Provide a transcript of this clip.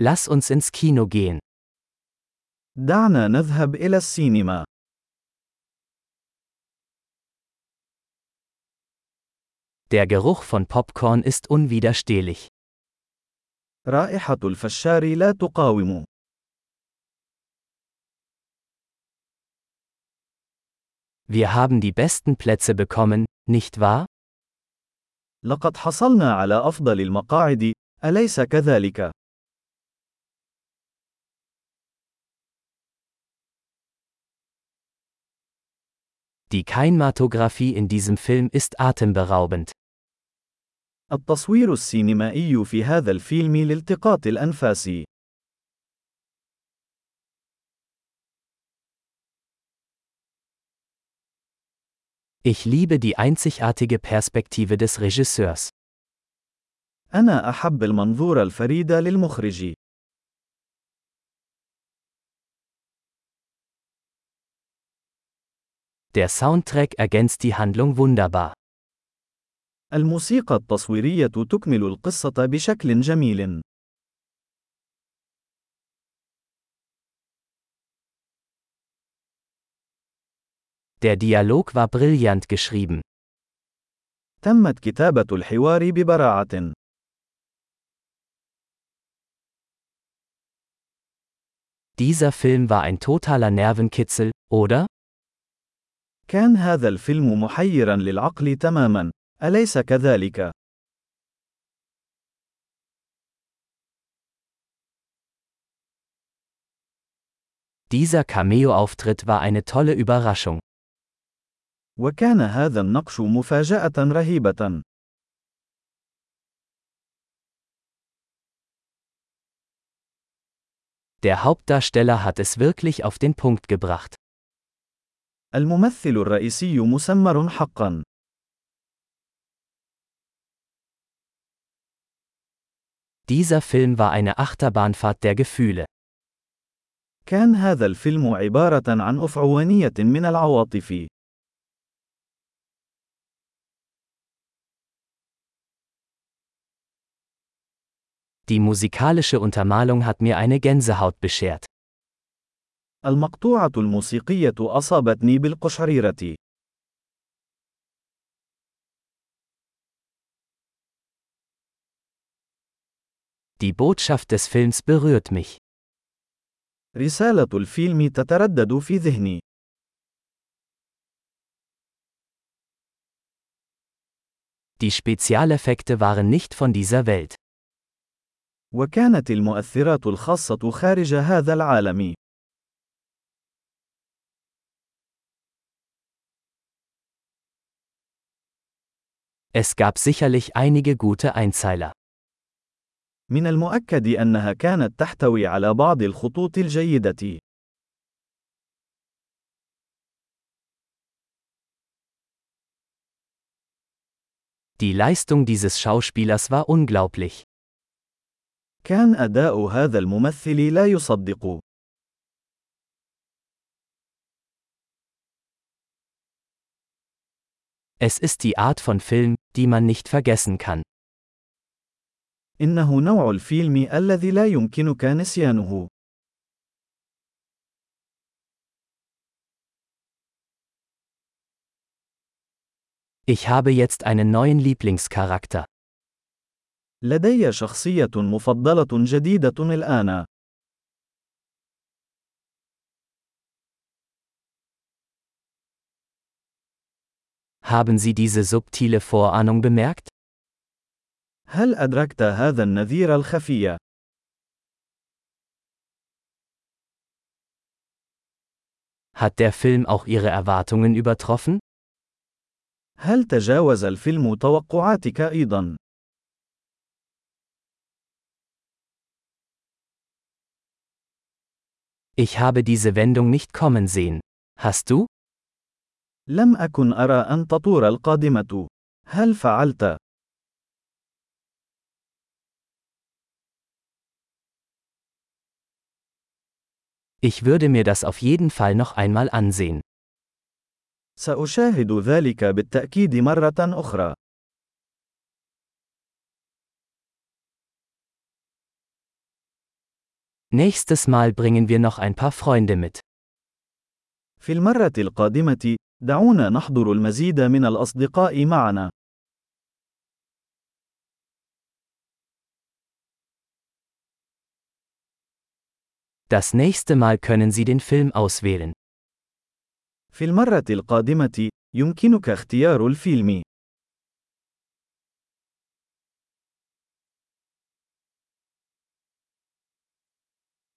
Lass uns ins Kino gehen. دعنا نذهب إلى السينما. Der Geruch von Popcorn ist unwiderstehlich. رائحة الفشار لا تقاوم. Wir haben die besten Plätze bekommen, nicht wahr? لقد حصلنا على أفضل المقاعد، أليس كذلك؟ Die Kinematographie in diesem Film ist atemberaubend. التصوير السينمائي في هذا الفيلم لالتقاط الأنفاس. Ich liebe die einzigartige Perspektive des Regisseurs. أنا أحب المنظور الفريد للمخرج. Der Soundtrack ergänzt die Handlung wunderbar. الموسيقى التصويرية تكمل القصة بشكل جميل. Der Dialog war brillant geschrieben. تمت كتابة الحوار ببراعة. Dieser Film war ein totaler Nervenkitzel, oder? كان هذا الفيلم محيرا للعقل تماما، أليس كذلك؟ Dieser Cameo-Auftritt war eine tolle Überraschung. وكان هذا النقش مفاجأة رهيبة. Der Hauptdarsteller hat es wirklich auf den Punkt gebracht. الممثل الرئيسي مسمر حقا. Dieser Film war eine Achterbahnfahrt der Gefühle. كان هذا الفيلم عبارة عن أفعوانية من العواطف. Die musikalische Untermalung hat mir eine Gänsehaut beschert. المقطوعة الموسيقية أصابتني بالقشعريرة. Die Botschaft des Films berührt mich. رسالة الفيلم تتردد في ذهني. Die Spezialeffekte waren nicht von dieser Welt. وكانت المؤثرات الخاصة خارج هذا العالم. Es gab sicherlich einige gute Einzeiler. من المؤكد أنها كانت تحتوي على بعض الخطوط الجيدة. Die Leistung dieses Schauspielers war unglaublich. كان أداء هذا الممثل لا يصدق. Es ist die Art von Film, die man nicht vergessen kann. إنه نوع الفيلم الذي لا يمكنك نسيانه. Ich habe jetzt einen neuen Lieblingscharakter. لدي شخصية مفضلة جديدة الآن. Haben Sie diese subtile Vorahnung bemerkt? هل أدركت هذا النذير الخفي؟ Hat der Film auch Ihre Erwartungen übertroffen? هل تجاوز الفيلم توقعاتك أيضا؟ Ich habe diese Wendung nicht kommen sehen. Hast du? لم أكن أرى أن تطور القادمة. هل فعلت؟ Ich würde mir das auf jeden Fall noch einmal ansehen. سأشاهد ذلك بالتأكيد مرة أخرى. Nächstes Mal bringen wir noch ein paar Freunde mit. في المرة القادمة، دعونا نحضر المزيد من الأصدقاء معنا. Das nächste Mal können Sie den Film auswählen. في المرة القادمة، يمكنك اختيار الفيلم.